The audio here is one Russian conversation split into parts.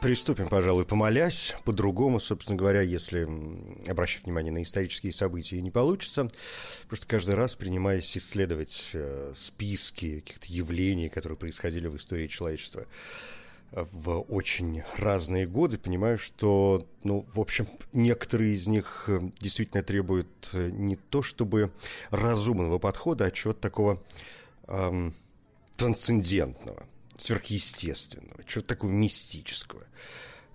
Приступим, пожалуй, помолясь. По-другому, собственно говоря, если обращать внимание на исторические события, не получится. Просто каждый раз, принимаясь исследовать э, списки каких-то явлений, которые происходили в истории человечества в очень разные годы, понимаю, что, ну, в общем, некоторые из них э, действительно требуют э, не то чтобы разумного подхода, а чего-то такого эм, трансцендентного сверхъестественного, чего-то такого мистического.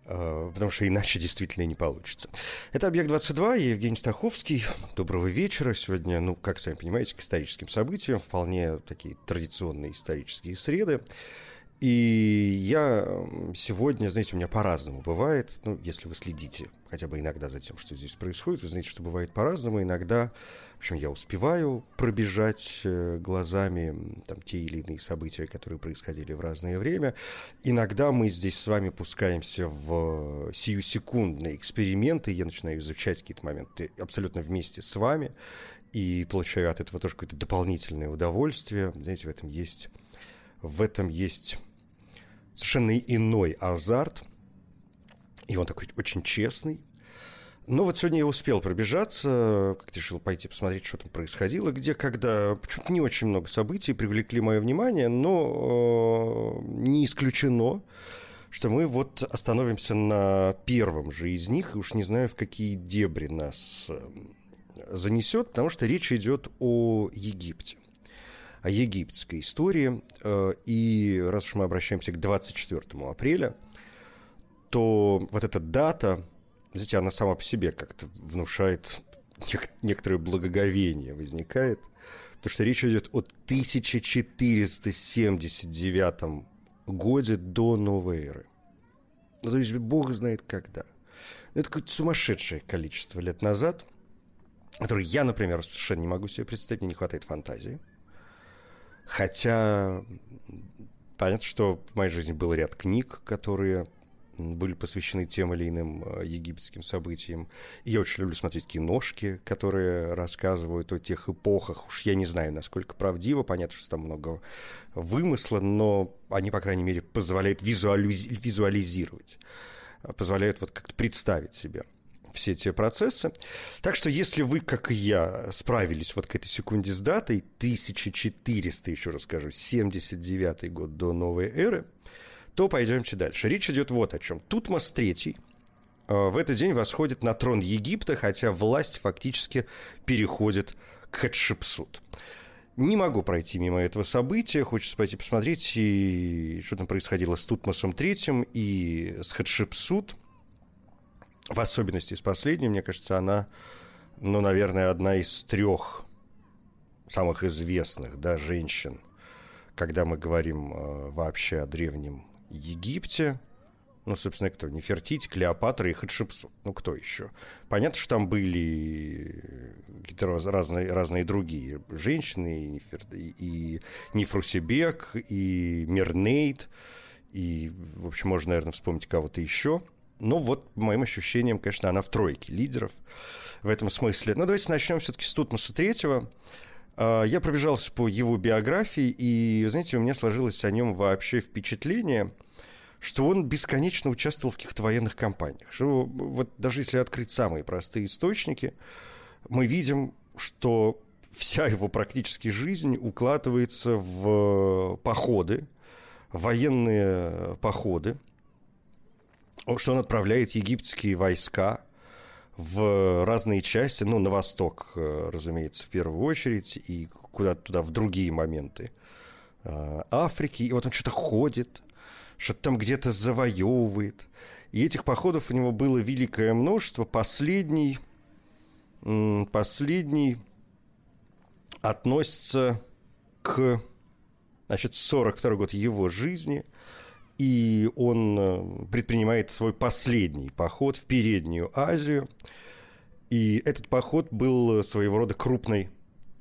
А, потому что иначе действительно не получится. Это «Объект-22», я Евгений Стаховский. Доброго вечера. Сегодня, ну, как сами понимаете, к историческим событиям, вполне такие традиционные исторические среды. И я сегодня, знаете, у меня по-разному бывает, ну, если вы следите хотя бы иногда за тем, что здесь происходит, вы знаете, что бывает по-разному. Иногда, в общем, я успеваю пробежать э, глазами там, те или иные события, которые происходили в разное время. Иногда мы здесь с вами пускаемся в сиюсекундные эксперименты, я начинаю изучать какие-то моменты абсолютно вместе с вами и получаю от этого тоже какое-то дополнительное удовольствие. Знаете, в этом есть в этом есть совершенно иной азарт, и он такой очень честный. Но вот сегодня я успел пробежаться, как решил пойти посмотреть, что там происходило, где, когда, почему-то не очень много событий привлекли мое внимание, но э, не исключено, что мы вот остановимся на первом же из них, и уж не знаю, в какие дебри нас э, занесет, потому что речь идет о Египте о египетской истории. Э, и раз уж мы обращаемся к 24 апреля, то вот эта дата, знаете, она сама по себе как-то внушает некоторое благоговение возникает, потому что речь идет о 1479 годе до новой эры. Ну, то есть Бог знает когда. Ну, это какое-то сумасшедшее количество лет назад, которое я, например, совершенно не могу себе представить, мне не хватает фантазии. Хотя понятно, что в моей жизни был ряд книг, которые были посвящены тем или иным э, египетским событиям. И я очень люблю смотреть киношки, которые рассказывают о тех эпохах. Уж я не знаю, насколько правдиво, понятно, что там много вымысла, но они, по крайней мере, позволяют визуализ... визуализировать, позволяют вот как-то представить себе все эти процессы. Так что если вы, как и я, справились вот к этой секунде с датой, 1400, еще раз скажу, 79 год до новой эры, то пойдемте дальше. Речь идет вот о чем. Тутмос III э, в этот день восходит на трон Египта, хотя власть фактически переходит к Хатшепсут. Не могу пройти мимо этого события, хочется пойти посмотреть, и что там происходило с Тутмосом III и с Хатшепсут – в особенности с последней, мне кажется, она, ну, наверное, одна из трех самых известных, да, женщин, когда мы говорим э, вообще о древнем Египте. Ну, собственно, кто? Нефертити, Клеопатра и Хатшепсут. Ну, кто еще? Понятно, что там были какие-то разные, разные другие женщины, и, Нефер... и Нефрусибек, и Мирнейд, и, в общем, можно, наверное, вспомнить кого-то еще – ну, вот, по моим ощущениям, конечно, она в тройке лидеров в этом смысле. Но давайте начнем все-таки с Тутмоса Третьего. А, я пробежался по его биографии, и, знаете, у меня сложилось о нем вообще впечатление, что он бесконечно участвовал в каких-то военных кампаниях. Что, вот даже если открыть самые простые источники, мы видим, что вся его практически жизнь укладывается в походы, военные походы – что он отправляет египетские войска в разные части, ну, на восток, э, разумеется, в первую очередь, и куда-то туда в другие моменты э, Африки. И вот он что-то ходит, что-то там где-то завоевывает. И этих походов у него было великое множество. Последний, последний относится к, значит, 42 год его жизни – и он э, предпринимает свой последний поход в Переднюю Азию. И этот поход был своего рода крупной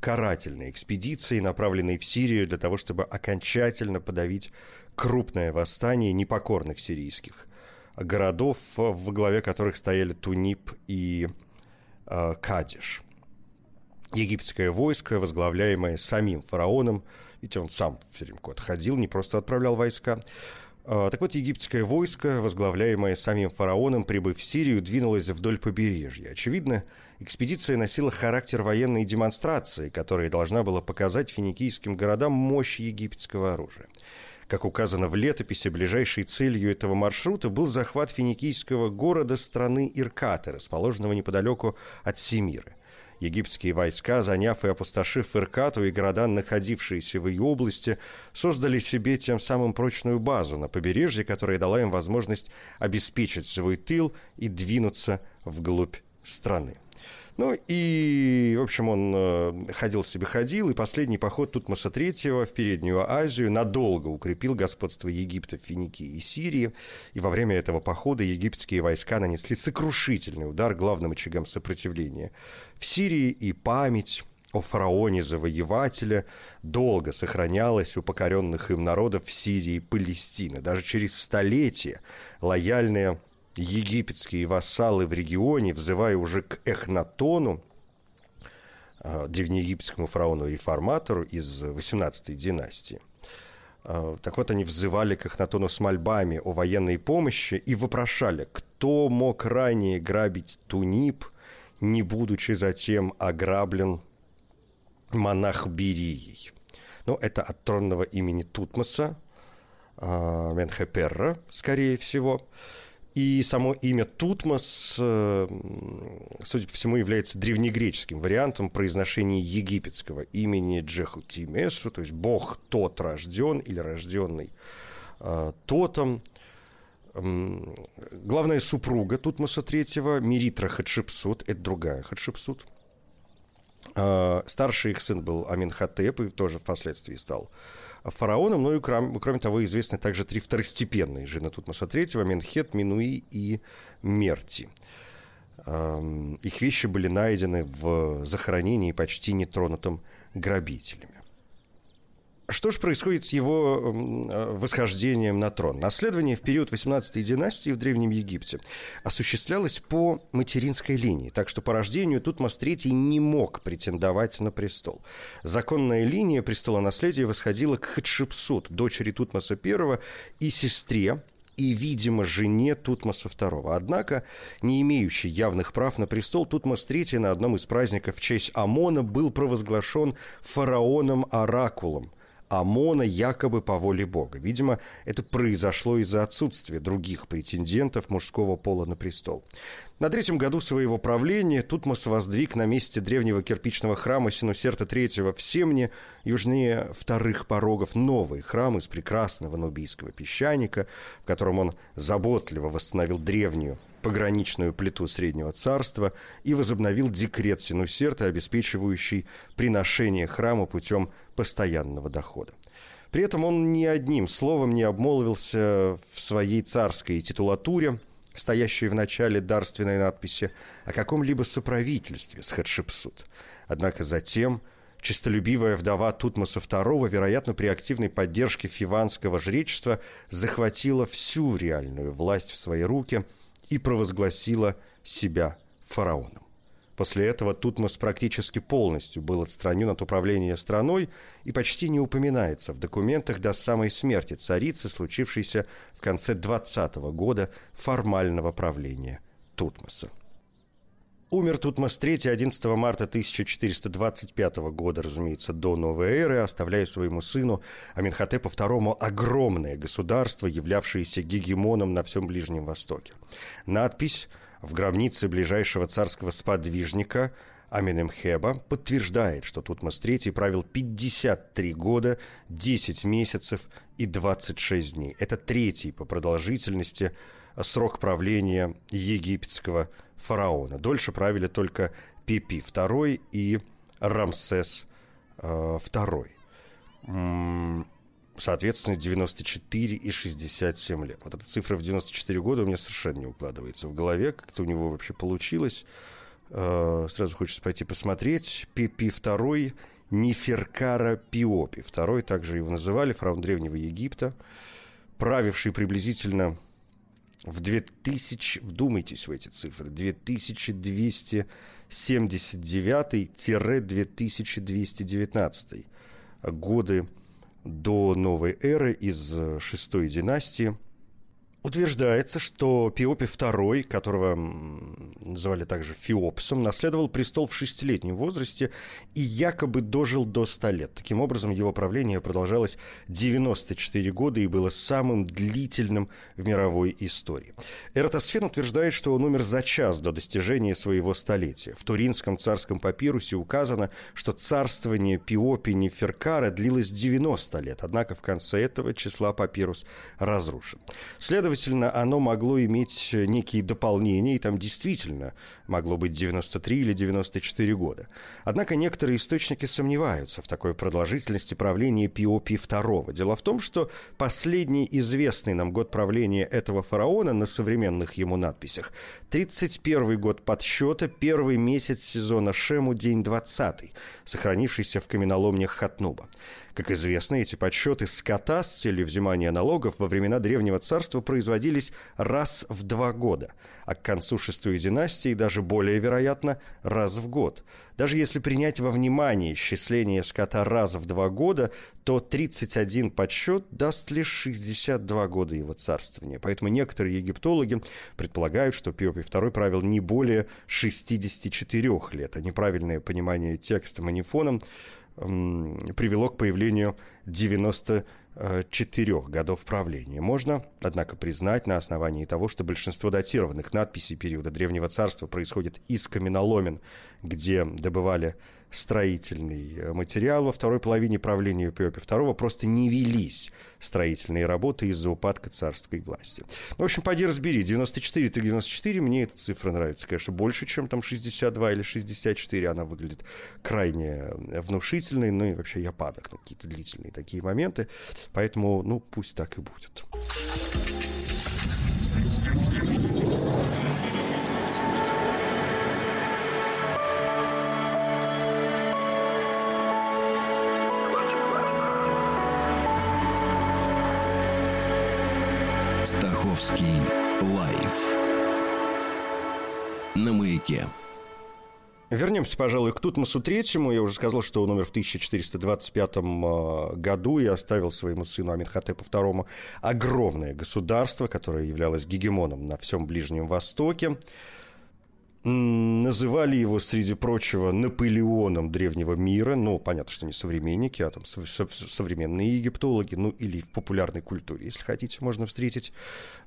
карательной экспедицией, направленной в Сирию для того, чтобы окончательно подавить крупное восстание непокорных сирийских городов, в главе которых стояли Тунип и э, Кадиш. Египетское войско, возглавляемое самим фараоном, ведь он сам все время куда-то ходил, не просто отправлял войска, так вот, египетское войско, возглавляемое самим фараоном, прибыв в Сирию, двинулось вдоль побережья. Очевидно, экспедиция носила характер военной демонстрации, которая должна была показать финикийским городам мощь египетского оружия. Как указано в летописи, ближайшей целью этого маршрута был захват финикийского города страны Иркаты, расположенного неподалеку от Семиры – Египетские войска, заняв и опустошив Иркату и города, находившиеся в ее области, создали себе тем самым прочную базу на побережье, которая дала им возможность обеспечить свой тыл и двинуться вглубь страны. Ну и, в общем, он э, ходил себе ходил, и последний поход Тутмоса III в Переднюю Азию надолго укрепил господство Египта, Финикии и Сирии. И во время этого похода египетские войска нанесли сокрушительный удар главным очагам сопротивления. В Сирии и память о фараоне-завоевателе долго сохранялась у покоренных им народов в Сирии и Палестины. Даже через столетия лояльные египетские вассалы в регионе, взывая уже к Эхнатону, а, древнеегипетскому фараону-реформатору из 18-й династии. А, так вот, они взывали к Эхнатону с мольбами о военной помощи и вопрошали, кто мог ранее грабить Тунип, не будучи затем ограблен монах Берией. Ну, это от тронного имени Тутмоса, э, Менхеперра, скорее всего. И само имя Тутмос, э, судя по всему, является древнегреческим вариантом произношения египетского имени Джехутимесу, то есть бог тот рожден или рожденный э, тотом. Главная супруга Тутмоса III, Миритра Хатшепсут, это другая Хатшепсут. Э, старший их сын был Аминхотеп и тоже впоследствии стал фараоном. Ну и кроме, кроме того, известны также три второстепенные жены Тутмоса III, Менхет, Минуи и Мерти. Их вещи были найдены в захоронении почти нетронутым грабителями. Что же происходит с его э, восхождением на трон? Наследование в период 18-й династии в Древнем Египте осуществлялось по материнской линии, так что по рождению Тутмос III не мог претендовать на престол. Законная линия престола наследия восходила к Хатшепсут, дочери Тутмоса I и сестре и, видимо, жене Тутмоса II. Однако, не имеющий явных прав на престол, Тутмос III на одном из праздников в честь Амона был провозглашен фараоном-оракулом – Амона якобы по воле Бога. Видимо, это произошло из-за отсутствия других претендентов мужского пола на престол. На третьем году своего правления Тутмос воздвиг на месте древнего кирпичного храма Синусерта III в Семне, южнее вторых порогов, новый храм из прекрасного нубийского песчаника, в котором он заботливо восстановил древнюю пограничную плиту Среднего Царства и возобновил декрет Синусерта, обеспечивающий приношение храму путем постоянного дохода. При этом он ни одним словом не обмолвился в своей царской титулатуре, стоящей в начале дарственной надписи, о каком-либо соправительстве с Хатшепсут. Однако затем честолюбивая вдова Тутмоса II, вероятно, при активной поддержке фиванского жречества, захватила всю реальную власть в свои руки – и провозгласила себя фараоном. После этого Тутмос практически полностью был отстранен от управления страной и почти не упоминается в документах до самой смерти царицы, случившейся в конце 20 года формального правления Тутмоса. Умер Тутмос III 11 марта 1425 года, разумеется, до новой эры, оставляя своему сыну Аминхотепу II огромное государство, являвшееся гегемоном на всем Ближнем Востоке. Надпись в гробнице ближайшего царского сподвижника Аминемхеба подтверждает, что Тутмос III правил 53 года, 10 месяцев и 26 дней. Это третий по продолжительности срок правления египетского фараона. Дольше правили только Пипи II и Рамсес II. соответственно, 94 и 67 лет. Вот эта цифра в 94 года у меня совершенно не укладывается в голове, как-то у него вообще получилось. Э, сразу хочется пойти посмотреть. Пипи II Неферкара Пиопи. Второй также его называли, фараон Древнего Египта, правивший приблизительно в 2000, вдумайтесь в эти цифры, 2279-2219 годы до новой эры из шестой династии – Утверждается, что Пиопи II, которого называли также Феопсом, наследовал престол в шестилетнем возрасте и якобы дожил до 100 лет. Таким образом, его правление продолжалось 94 года и было самым длительным в мировой истории. Эратосфен утверждает, что он умер за час до достижения своего столетия. В Туринском царском папирусе указано, что царствование Пиопи Неферкара длилось 90 лет, однако в конце этого числа папирус разрушен. Следовательно, Следовательно, оно могло иметь некие дополнения, и там действительно могло быть 93 или 94 года. Однако некоторые источники сомневаются в такой продолжительности правления Пиопи II. Дело в том, что последний известный нам год правления этого фараона на современных ему надписях 31 год подсчета, первый месяц сезона Шему, день 20, сохранившийся в каменоломнях Хатнуба. Как известно, эти подсчеты скота с целью взимания налогов во времена Древнего Царства производились раз в два года, а к концу шестой династии даже более вероятно раз в год. Даже если принять во внимание исчисление скота раз в два года, то 31 подсчет даст лишь 62 года его царствования. Поэтому некоторые египтологи предполагают, что Пиопий II правил не более 64 лет, а неправильное понимание текста манифоном привело к появлению 94 годов правления. Можно, однако, признать на основании того, что большинство датированных надписей периода Древнего Царства происходит из каменоломен, где добывали строительный э, материал. Во второй половине правления Пиопи II просто не велись строительные работы из-за упадка царской власти. Ну, в общем, поди разбери, 94 это 94, мне эта цифра нравится, конечно, больше, чем там 62 или 64, она выглядит крайне э, внушительной, ну и вообще я падок на какие-то длительные такие моменты, поэтому, ну, пусть так и будет. Московский лайф на маяке. Вернемся, пожалуй, к Тутмосу Третьему. Я уже сказал, что он умер в 1425 а, году и оставил своему сыну Аминхотепу II огромное государство, которое являлось гегемоном на всем Ближнем Востоке. Называли его, среди прочего, Наполеоном древнего мира. Ну, понятно, что не современники, а там современные египтологи, ну, или в популярной культуре, если хотите, можно встретить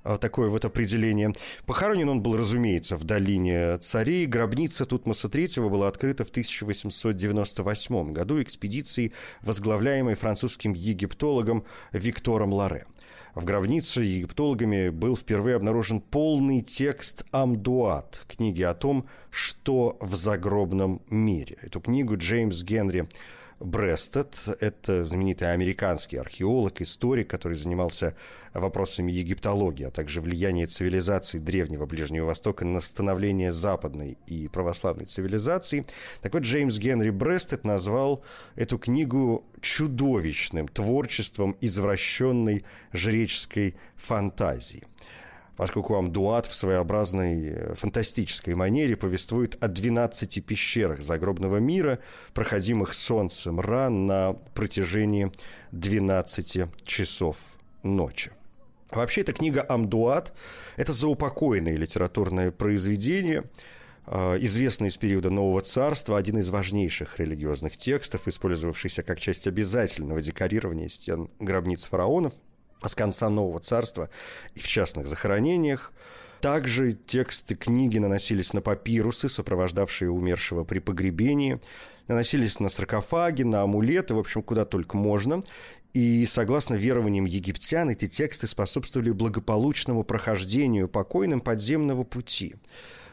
а, такое вот определение. Похоронен он был, разумеется, в долине царей. Гробница Тутмоса III была открыта в 1898 году экспедицией, возглавляемой французским египтологом Виктором Ларе. В гробнице египтологами был впервые обнаружен полный текст «Амдуат» книги о том, что в загробном мире. Эту книгу Джеймс Генри Брестед. Это знаменитый американский археолог, историк, который занимался вопросами египтологии, а также влияния цивилизации Древнего Ближнего Востока на становление западной и православной цивилизации. Так вот, Джеймс Генри Брестед назвал эту книгу чудовищным творчеством извращенной жреческой фантазии – поскольку Амдуат в своеобразной э, фантастической манере повествует о 12 пещерах загробного мира, проходимых солнцем ран на протяжении 12 часов ночи. Вообще, эта книга «Амдуат» — это заупокойное литературное произведение, э, известный из периода Нового Царства, один из важнейших религиозных текстов, использовавшийся как часть обязательного декорирования стен гробниц фараонов – с конца Нового Царства и в частных захоронениях. Также тексты книги наносились на папирусы, сопровождавшие умершего при погребении, наносились на саркофаги, на амулеты, в общем, куда только можно. И согласно верованиям египтян, эти тексты способствовали благополучному прохождению покойным подземного пути.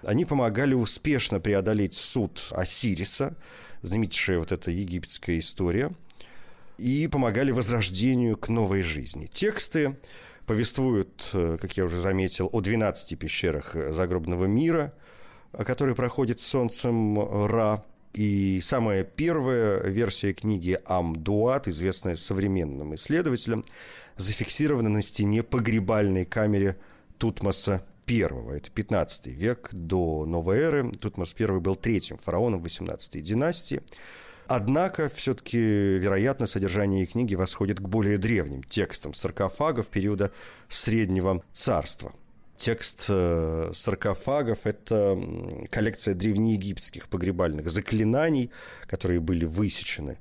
Они помогали успешно преодолеть суд Осириса, знаменитейшая вот эта египетская история – и помогали возрождению к новой жизни. Тексты повествуют, э, как я уже заметил, о 12 пещерах загробного мира, которые проходят солнцем Ра. И самая первая версия книги Амдуат, известная современным исследователям, зафиксирована на стене погребальной камере Тутмоса I. Это 15 век до новой эры. Тутмос I был третьим фараоном 18 династии. Однако, все-таки, вероятно, содержание книги восходит к более древним текстам саркофагов периода Среднего Царства. Текст э, саркофагов – это коллекция древнеегипетских погребальных заклинаний, которые были высечены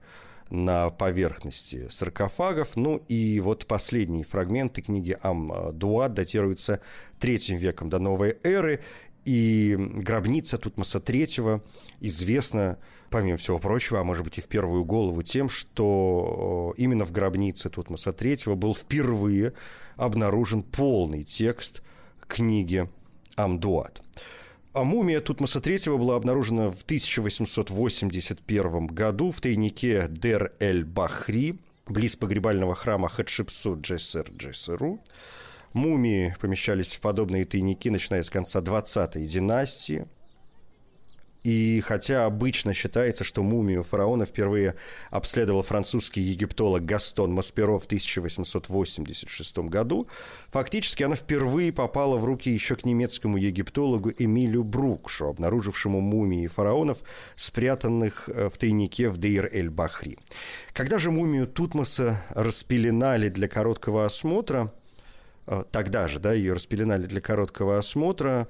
на поверхности саркофагов. Ну и вот последние фрагменты книги Ам-Дуат датируются третьим веком до новой эры. И гробница Тутмоса III известна, помимо всего прочего, а может быть и в первую голову тем, что именно в гробнице Тутмоса III был впервые обнаружен полный текст книги Амдуат. А мумия Тутмоса III была обнаружена в 1881 году в тайнике Дер-эль-Бахри, близ погребального храма Хатшепсут Джессер Джессеру. Мумии помещались в подобные тайники, начиная с конца 20-й династии – и хотя обычно считается, что мумию фараона впервые обследовал французский египтолог Гастон Масперо в 1886 году, фактически она впервые попала в руки еще к немецкому египтологу Эмилю Брукшу, обнаружившему мумии фараонов, спрятанных э, в тайнике в Дейр-эль-Бахри. Когда же мумию Тутмоса распеленали для короткого осмотра, э, тогда же, да, ее распеленали для короткого осмотра,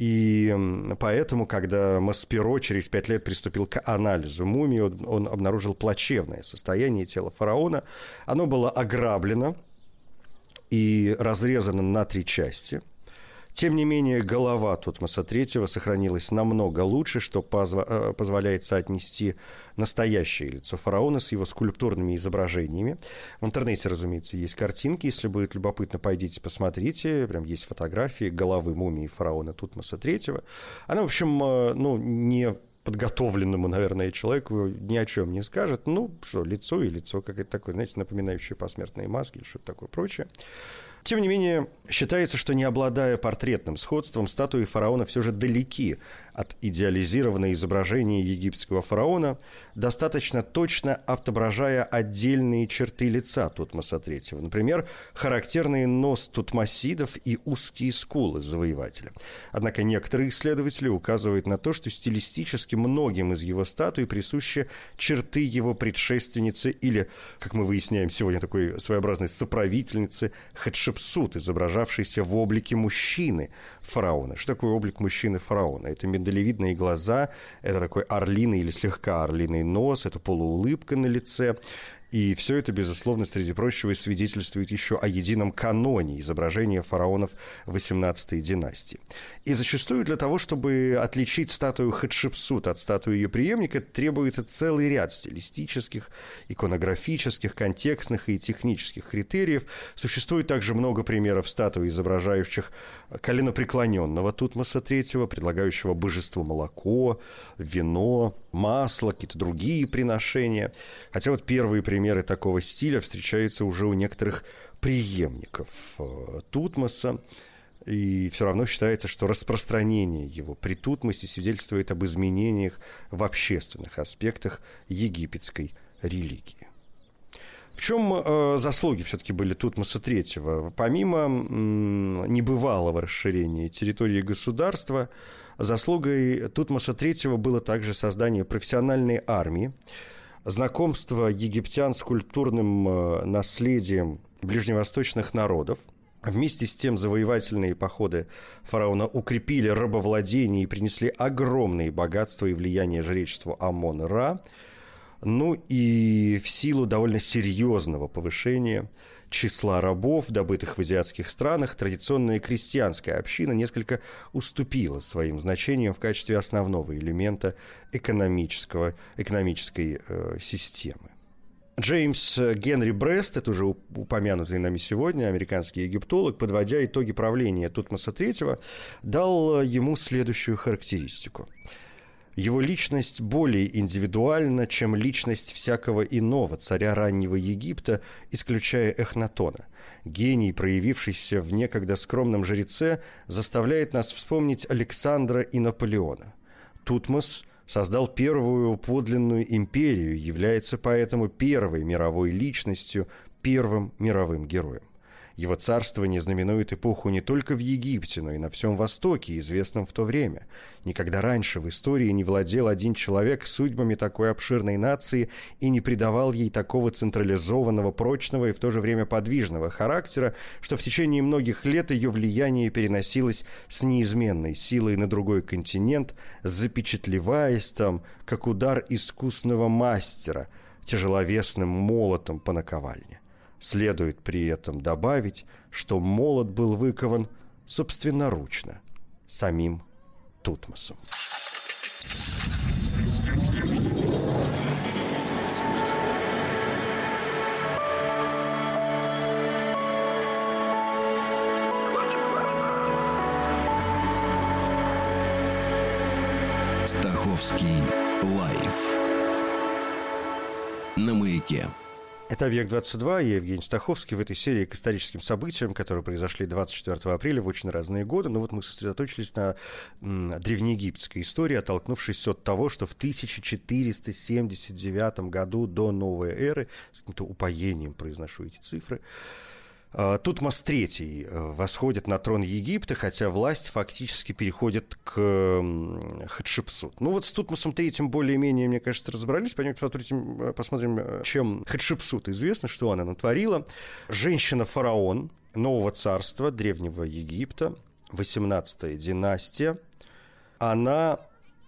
и поэтому, когда Масперо через пять лет приступил к анализу мумии, он, он обнаружил плачевное состояние тела фараона. Оно было ограблено и разрезано на три части – тем не менее, голова Тутмоса III сохранилась намного лучше, что позва- э, позволяет соотнести настоящее лицо фараона с его скульптурными изображениями. В интернете, разумеется, есть картинки. Если будет любопытно, пойдите посмотрите. Прям есть фотографии головы мумии фараона Тутмоса III. Она, в общем, э, ну, не подготовленному, наверное, человеку ни о чем не скажет. Ну, что, лицо и лицо, какое-то такое, знаете, напоминающее посмертные маски или что-то такое прочее. Тем не менее, считается, что не обладая портретным сходством, статуи фараона все же далеки от идеализированного изображения египетского фараона, достаточно точно отображая отдельные черты лица Тутмоса III. Например, характерный нос тутмосидов и узкие скулы завоевателя. Однако некоторые исследователи указывают на то, что стилистически многим из его статуй присущи черты его предшественницы или, как мы выясняем сегодня, такой своеобразной соправительницы Хатшепсут изображавшийся в облике мужчины фараона. Что такое облик мужчины фараона? Это миндалевидные глаза, это такой орлиный или слегка орлиный нос, это полуулыбка на лице, и все это, безусловно, среди прочего, свидетельствует еще о едином каноне изображения фараонов XVIII династии. И зачастую для того, чтобы отличить статую Хатшепсут от статуи ее преемника, требуется целый ряд стилистических, иконографических, контекстных и технических критериев. Существует также много примеров статуй, изображающих коленопреклоненного Тутмоса III, предлагающего божеству молоко, вино, масло, какие-то другие приношения. Хотя вот первые примеры такого стиля встречаются уже у некоторых преемников э, Тутмоса. И все равно считается, что распространение его при Тутмосе свидетельствует об изменениях в общественных аспектах египетской религии. В чем э, заслуги все-таки были Тутмоса III? Помимо небывалого расширения территории государства, заслугой Тутмоса III было также создание профессиональной армии, знакомство египтян с культурным э, наследием ближневосточных народов. Вместе с тем завоевательные походы фараона укрепили рабовладение и принесли огромные богатства и влияние жречеству Амон-Ра – ну и в силу довольно серьезного повышения числа рабов, добытых в азиатских странах, традиционная крестьянская община несколько уступила своим значениям в качестве основного элемента экономического, экономической э, системы. Джеймс Генри Брест, это уже упомянутый нами сегодня, американский египтолог, подводя итоги правления Тутмоса III, дал ему следующую характеристику – Его личность более индивидуальна, чем личность всякого иного царя раннего Египта, исключая Эхнатона. Гений, проявившийся в некогда скромном жреце, заставляет нас вспомнить Александра и Наполеона. Тутмос создал первую подлинную империю, является поэтому первой мировой личностью, первым мировым героем. Его царствование знаменует эпоху не только в Египте, но и на всем Востоке, известном в то время. Никогда раньше в истории не владел один человек судьбами такой обширной нации и не придавал ей такого централизованного, прочного и в то же время подвижного характера, что в течение многих лет ее влияние переносилось с неизменной силой на другой континент, запечатлеваясь там, как удар искусного мастера, тяжеловесным молотом по наковальне. Следует при этом добавить, что молот был выкован собственноручно самим Тутмосом. Стаховский лайф на маяке. Это «Объект-22», я Евгений Стаховский в этой серии к историческим событиям, которые произошли 24 апреля в очень разные годы. Но вот мы сосредоточились на древнеегипетской истории, оттолкнувшись от того, что в 1479 году до новой эры, с каким-то упоением произношу эти цифры, Тутмос III э, восходит на трон Египта, хотя власть фактически переходит к Хатшепсут. Ну вот с Тутмосом III более-менее, мне кажется, разобрались. Пойдем посмотрим, э, посмотрим, э, чем Хатшепсут известно, что она натворила. Женщина-фараон нового царства, древнего Египта, 18-я династия. Она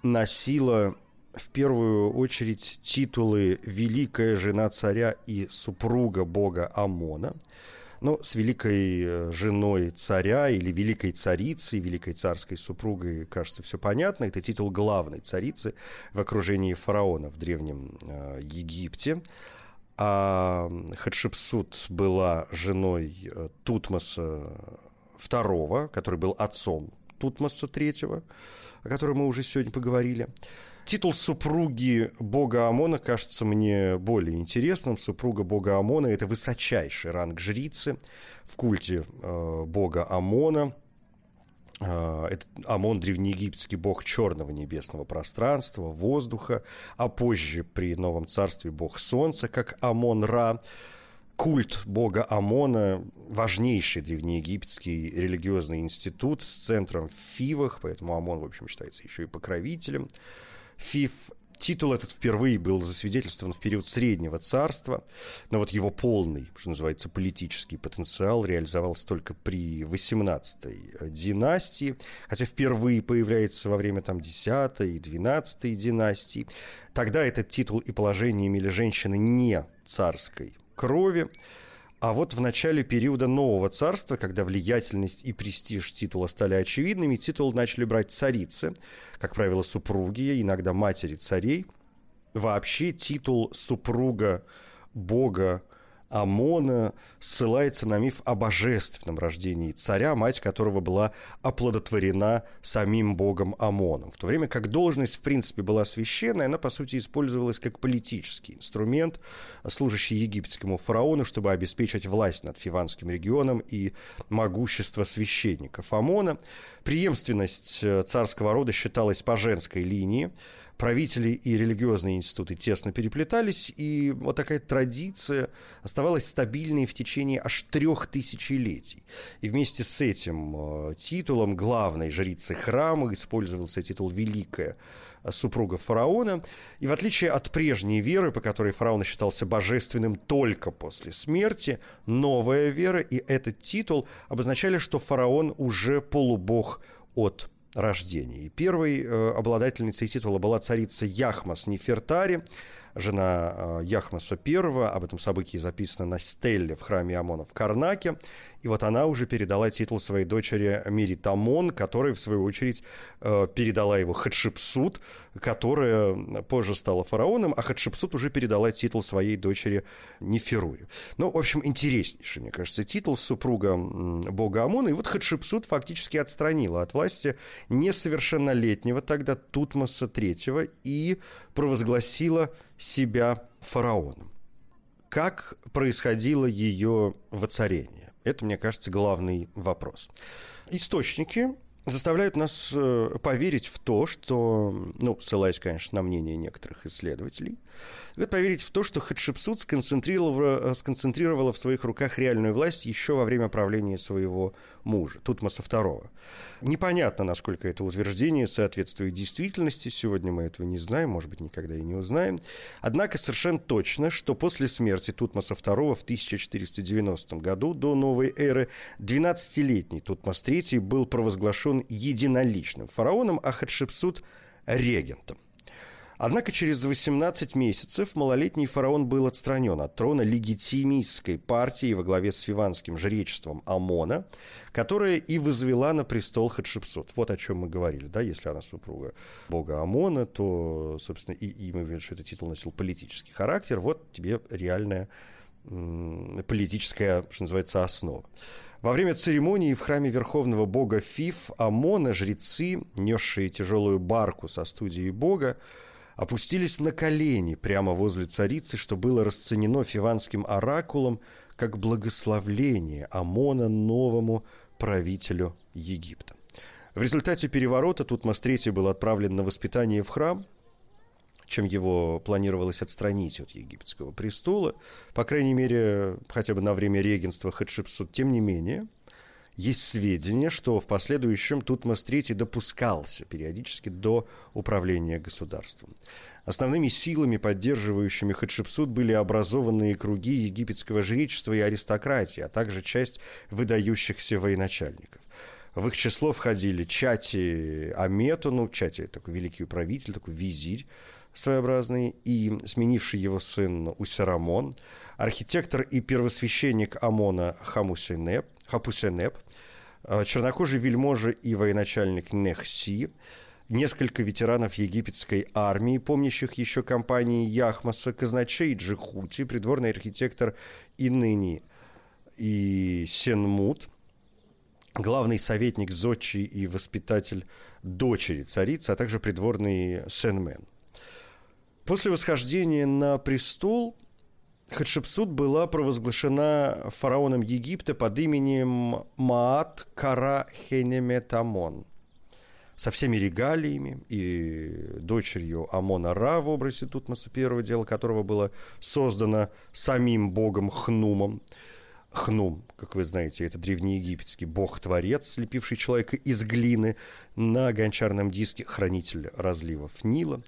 носила в первую очередь титулы «Великая жена царя» и «Супруга бога Амона». Ну, с великой э, женой царя или великой царицей, великой царской супругой, кажется, все понятно. Это титул главной царицы в окружении фараона в Древнем э, Египте. А Хатшепсут была женой э, Тутмоса II, который был отцом Тутмоса III, о котором мы уже сегодня поговорили. Титул супруги бога Амона кажется мне более интересным. Супруга бога Амона – это высочайший ранг жрицы в культе э, бога Амона. Э, это Амон – древнеегипетский бог черного небесного пространства, воздуха, а позже при Новом Царстве бог солнца, как Амон-Ра. Культ бога Амона – важнейший древнеегипетский религиозный институт с центром в Фивах, поэтому Амон, в общем, считается еще и покровителем. Фиф Титул этот впервые был засвидетельствован в период Среднего Царства, но вот его полный, что называется, политический потенциал реализовался только при 18-й династии, хотя впервые появляется во время там 10-й и 12-й династии. Тогда этот титул и положение имели женщины не царской крови, а вот в начале периода нового царства, когда влиятельность и престиж титула стали очевидными, титул начали брать царицы, как правило, супруги, иногда матери царей. Вообще титул супруга бога Амона ссылается на миф о божественном рождении царя, мать которого была оплодотворена самим богом Амоном. В то время как должность, в принципе, была священная, она, по сути, использовалась как политический инструмент, служащий египетскому фараону, чтобы обеспечить власть над Фиванским регионом и могущество священников Амона. Преемственность э, царского рода считалась по женской линии, правители и религиозные институты тесно переплетались, и вот такая традиция оставалась стабильной в течение аж трех тысячелетий. И вместе с этим э, титулом главной жрицы храма использовался титул «Великая супруга фараона. И в отличие от прежней веры, по которой фараон считался божественным только после смерти, новая вера и этот титул обозначали, что фараон уже полубог от рождения. И первой э, обладательницей титула была царица Яхмас Нефертари. жена э, Яхмаса I. Об этом событии записано на стелле в храме Амона в Карнаке. И вот она уже передала титул своей дочери Миритамон, которая, в свою очередь, э, передала его Хатшепсут, которая позже стала фараоном, а Хатшепсут уже передала титул своей дочери Неферуре. Ну, в общем, интереснейший, мне кажется, титул супруга бога Амона. И вот Хатшепсут фактически отстранила от власти несовершеннолетнего тогда Тутмоса III и провозгласила себя фараоном. Как происходило ее воцарение? Это, мне кажется, главный вопрос. Источники заставляют нас э, поверить в то, что, ну, ссылаясь, конечно, на мнение некоторых исследователей, поверить в то, что Хатшепсут сконцентрировала, э, сконцентрировала в своих руках реальную власть еще во время правления своего мужа, Тутмоса II. Непонятно, насколько это утверждение соответствует действительности. Сегодня мы этого не знаем, может быть, никогда и не узнаем. Однако совершенно точно, что после смерти Тутмоса II в 1490 году до новой эры 12-летний Тутмос III был провозглашен единоличным фараоном, а Хатшепсут – регентом. Однако через 18 месяцев малолетний фараон был отстранен от трона легитимистской партии во главе с фиванским жречеством Амона, которая и возвела на престол Хатшепсут. Вот о чем мы говорили, да, если она супруга бога Амона, то, собственно, и, и мы видим, что этот титул носил политический характер, вот тебе реальная политическая, что называется, основа. Во время церемонии в храме верховного бога Фиф Амона жрецы, несшие тяжелую барку со студией бога, опустились на колени прямо возле царицы, что было расценено фиванским оракулом как благословление Амона новому правителю Египта. В результате переворота Тутмос III был отправлен на воспитание в храм, чем его планировалось отстранить от египетского престола, по крайней мере, хотя бы на время регенства Хатшепсут. Тем не менее, есть сведения, что в последующем Тутмос III допускался периодически до управления государством. Основными силами, поддерживающими Хатшепсут, были образованные круги египетского жречества и аристократии, а также часть выдающихся военачальников. В их число входили Чати Амету, ну, Чати такой великий управитель, такой визирь, своеобразный, и сменивший его сын Усерамон, архитектор и первосвященник Амона Хамусенеп, Хапусенеп, э, чернокожий вельможа и военачальник Нехси, несколько ветеранов египетской армии, помнящих еще компании Яхмаса, казначей Джихути, придворный архитектор Иныни и Сенмут, главный советник Зодчи и воспитатель дочери царицы, а также придворный Сенмен. После восхождения на престол Хатшепсут была провозглашена фараоном Египта под именем Маат Кара Хенеметамон со всеми регалиями и дочерью Амона Ра в образе Тутмоса I, дело которого было создано самим богом Хнумом. Хнум, как вы знаете, это древнеегипетский бог-творец, слепивший человека из глины на гончарном диске, хранитель разливов Нила.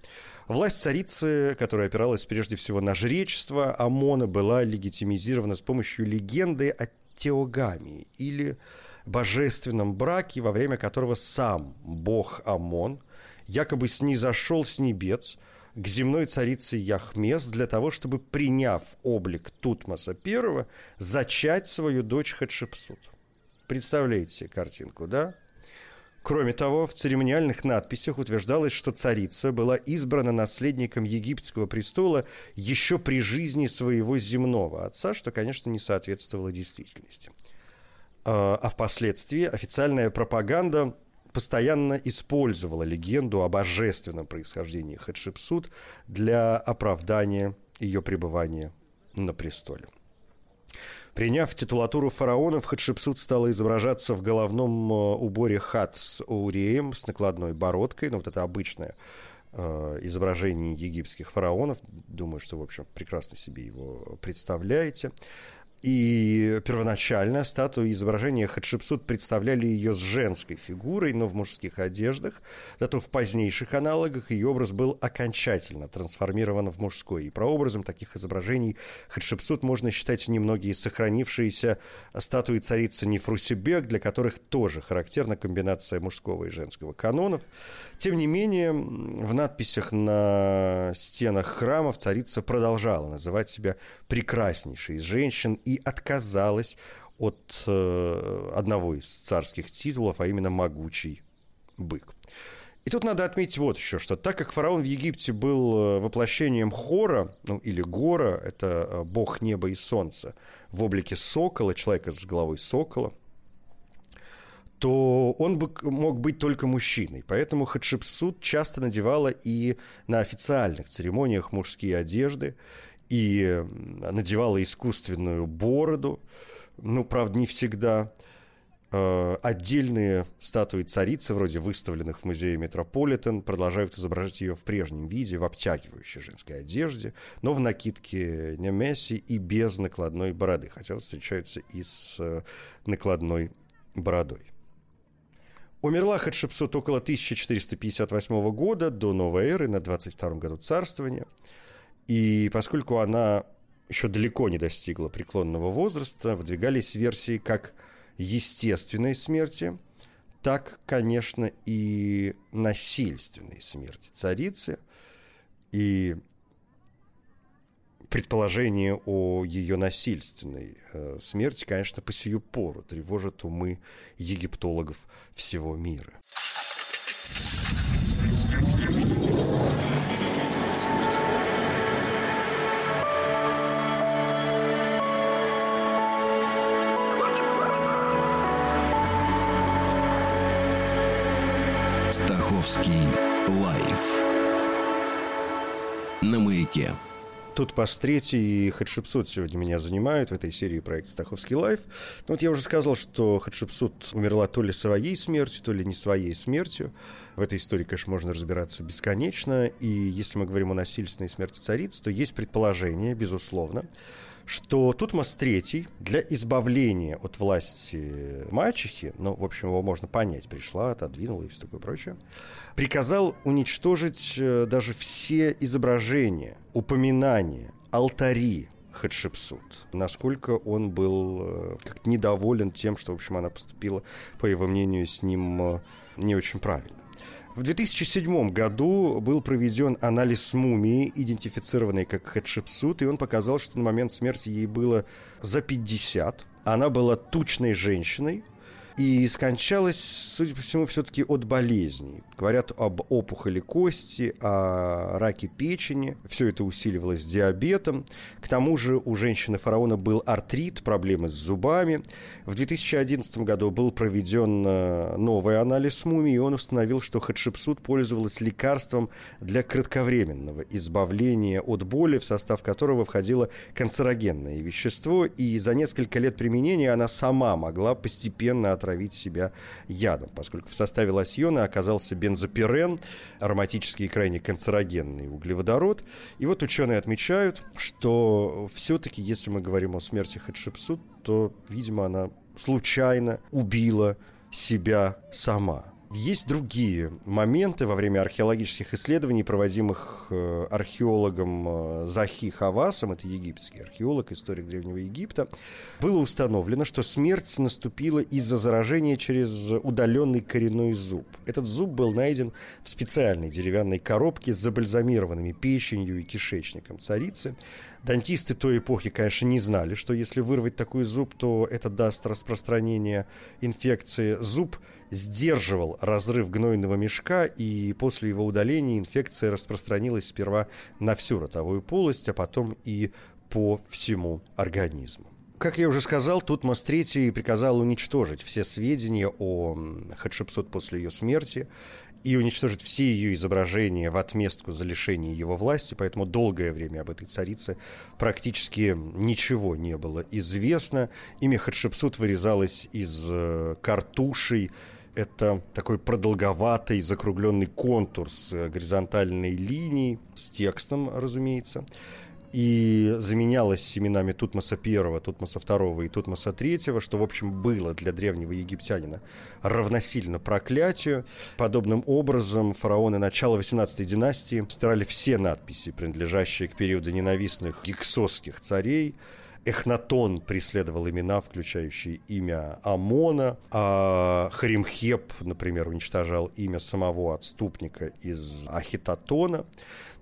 Власть царицы, которая опиралась прежде всего на жречество Амона, была легитимизирована с помощью легенды о теогамии или божественном браке, во время которого сам бог Амон якобы снизошел с небес к земной царице Яхмес для того, чтобы, приняв облик Тутмоса I, зачать свою дочь Хатшепсут. Представляете картинку, да? Кроме того, в церемониальных надписях утверждалось, что царица была избрана наследником египетского престола еще при жизни своего земного отца, что, конечно, не соответствовало действительности. А, а впоследствии официальная пропаганда постоянно использовала легенду о божественном происхождении Хатшепсут для оправдания ее пребывания на престоле. Приняв титулатуру фараонов, Хатшепсут стала изображаться в головном э, уборе хат с уреем, с накладной бородкой, ну вот это обычное э, изображение египетских фараонов. Думаю, что, в общем, прекрасно себе его представляете. И первоначально статуи изображения Хатшепсут представляли ее с женской фигурой, но в мужских одеждах. Зато в позднейших аналогах ее образ был окончательно трансформирован в мужской. И прообразом таких изображений Хатшепсут можно считать немногие сохранившиеся статуи царицы Нефрусибек, для которых тоже характерна комбинация мужского и женского канонов. Тем не менее, в надписях на стенах храмов царица продолжала называть себя прекраснейшей из женщин и отказалась от э, одного из царских титулов, а именно «могучий бык». И тут надо отметить вот еще, что так как фараон в Египте был э, воплощением Хора, ну или Гора, это э, бог неба и солнца, в облике сокола, человека с головой сокола, то он бы мог быть только мужчиной. Поэтому Хатшепсут часто надевала и на официальных церемониях мужские одежды, и надевала искусственную бороду, ну, правда, не всегда. Э, отдельные статуи царицы, вроде выставленных в музее Метрополитен, продолжают изображать ее в прежнем виде, в обтягивающей женской одежде, но в накидке Немеси и без накладной бороды, хотя вот встречаются и с э, накладной бородой. Умерла Хатшепсут около 1458 года, до новой эры, на 22 году царствования – и поскольку она еще далеко не достигла преклонного возраста, выдвигались версии как естественной смерти, так, конечно, и насильственной смерти царицы. И предположение о ее насильственной э, смерти, конечно, по сию пору тревожит умы египтологов всего мира. Стаховский лайф на маяке. Тут Пастрети и Хатшепсут сегодня меня занимают в этой серии проекта «Стаховский лайф». Ну, вот я уже сказал, что Хатшепсут умерла то ли своей смертью, то ли не своей смертью. В этой истории, конечно, можно разбираться бесконечно. И если мы говорим о насильственной смерти царицы, то есть предположение, безусловно, что Тутмос III для избавления от власти мачехи, ну, в общем, его можно понять, пришла, отодвинула и все такое прочее, приказал уничтожить э, даже все изображения, упоминания, алтари Хатшепсут. Насколько он был э, как недоволен тем, что, в общем, она поступила, по его мнению, с ним э, не очень правильно. В 2007 году был проведен анализ мумии, идентифицированной как Хатшепсут, и он показал, что на момент смерти ей было за 50. Она была тучной женщиной, и скончалась, судя по всему, все-таки от болезней. Говорят об опухоли кости, о раке печени. Все это усиливалось диабетом. К тому же у женщины-фараона был артрит, проблемы с зубами. В 2011 году был проведен э, новый анализ мумии, и он установил, что Хатшепсут пользовалась лекарством для кратковременного избавления от боли, в состав которого входило канцерогенное вещество, и за несколько лет применения она сама могла постепенно от отравить себя ядом, поскольку в составе лосьона оказался бензопирен, ароматический и крайне канцерогенный углеводород. И вот ученые отмечают, что все-таки, если мы говорим о смерти Хатшепсут, то, видимо, она случайно убила себя сама. Есть другие моменты во время археологических исследований, проводимых э, археологом э, Захи Хавасом, это египетский археолог, историк Древнего Египта, было установлено, что смерть наступила из-за заражения через удаленный коренной зуб. Этот зуб был найден в специальной деревянной коробке с забальзамированными печенью и кишечником царицы. Дантисты той эпохи, конечно, не знали, что если вырвать такой зуб, то это даст распространение инфекции. Зуб сдерживал разрыв гнойного мешка, и после его удаления инфекция распространилась сперва на всю ротовую полость, а потом и по всему организму. Как я уже сказал, Тутмос III приказал уничтожить все сведения о Хатшепсут после ее смерти и уничтожить все ее изображения в отместку за лишение его власти, поэтому долгое время об этой царице практически ничего не было известно. Имя Хатшепсут вырезалось из э, картушей, это такой продолговатый закругленный контур с горизонтальной линией, с текстом, разумеется. И заменялось именами Тутмоса I, Тутмоса II и Тутмоса III, что, в общем, было для древнего египтянина равносильно проклятию. Подобным образом фараоны начала 18 династии стирали все надписи, принадлежащие к периоду ненавистных гиксосских царей, Эхнатон преследовал имена, включающие имя Амона, а Харимхеп, например, уничтожал имя самого отступника из Ахитотона.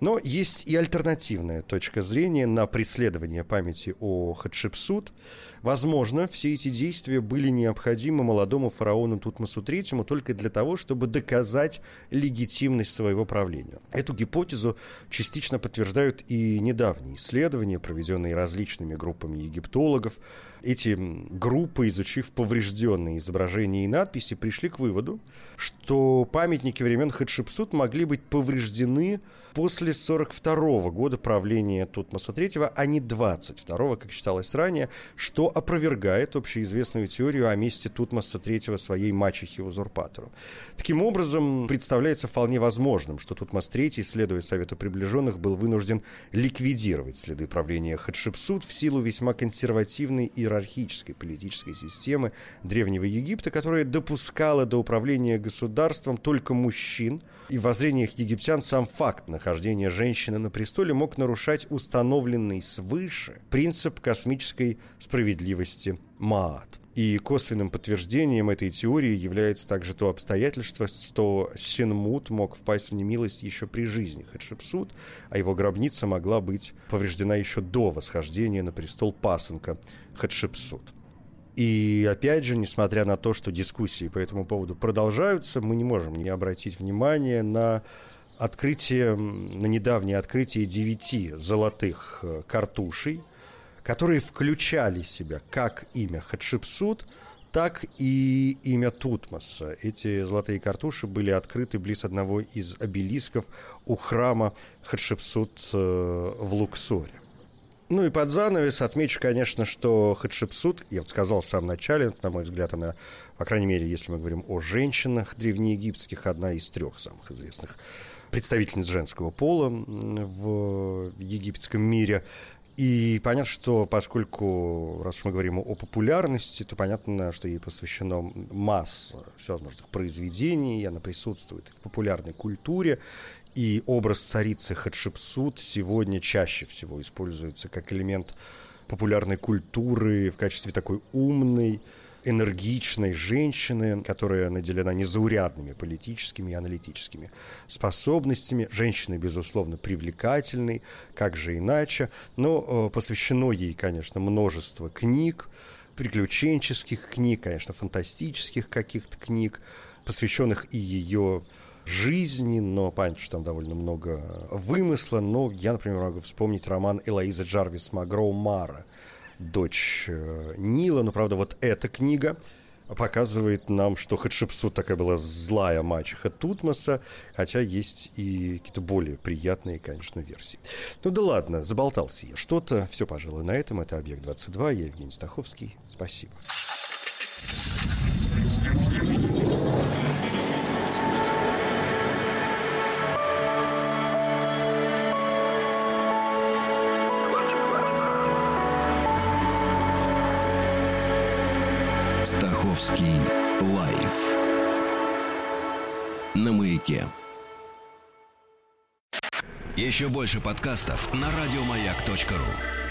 Но есть и альтернативная точка зрения на преследование памяти о Хатшепсут. Возможно, все эти действия были необходимы молодому фараону Тутмосу III только для того, чтобы доказать легитимность своего правления. Эту гипотезу частично подтверждают и недавние исследования, проведенные различными группами египтологов. Эти группы, изучив поврежденные изображения и надписи, пришли к выводу, что памятники времен Хатшепсут могли быть повреждены после 42 года правления Тутмоса III, а не 22 как считалось ранее, что опровергает общеизвестную теорию о месте Тутмоса III своей мачехе-узурпатору. Таким образом, представляется вполне возможным, что Тутмос III, следуя совету приближенных, был вынужден ликвидировать следы правления Хатшепсут в силу весьма консервативной иерархической политической системы Древнего Египта, которая допускала до управления государством только мужчин, и в воззрениях египтян сам факт нахождения женщины на престоле мог нарушать установленный свыше принцип космической справедливости Маат. И косвенным подтверждением этой теории является также то обстоятельство, что Синмут мог впасть в немилость еще при жизни Хатшепсут, а его гробница могла быть повреждена еще до восхождения на престол пасынка Хатшепсут. И опять же, несмотря на то, что дискуссии по этому поводу продолжаются, мы не можем не обратить внимание на открытие, на недавнее открытие девяти золотых э, картушей, которые включали в себя как имя Хатшепсут, так и имя Тутмоса. Эти золотые картуши были открыты близ одного из обелисков у храма Хатшепсут э, в Луксоре. Ну и под занавес отмечу, конечно, что Хатшепсут, я вот сказал в самом начале, на мой взгляд, она, по крайней мере, если мы говорим о женщинах древнеегипетских, одна из трех самых известных представительниц женского пола в египетском мире. И понятно, что поскольку, раз уж мы говорим о популярности, то понятно, что ей посвящено масса всевозможных произведений, она присутствует в популярной культуре, и образ царицы Хатшепсут сегодня чаще всего используется как элемент популярной культуры в качестве такой умной, энергичной женщины, которая наделена незаурядными политическими и аналитическими способностями. Женщина, безусловно, привлекательной, как же иначе. Но э, посвящено ей, конечно, множество книг, приключенческих книг, конечно, фантастических каких-то книг, посвященных и ее жизни, но понятно, что там довольно много вымысла. Но я, например, могу вспомнить роман Элоиза Джарвис Магроу «Мара», дочь э, Нила. Но, правда, вот эта книга показывает нам, что Хатшепсут такая была злая мачеха Тутмоса, хотя есть и какие-то более приятные, конечно, версии. Ну да ладно, заболтался я что-то. Все, пожалуй, на этом. Это «Объект-22». Я Евгений Стаховский. Спасибо. Стаховский лайф на маяке. Еще больше подкастов на радиомаяк.ру.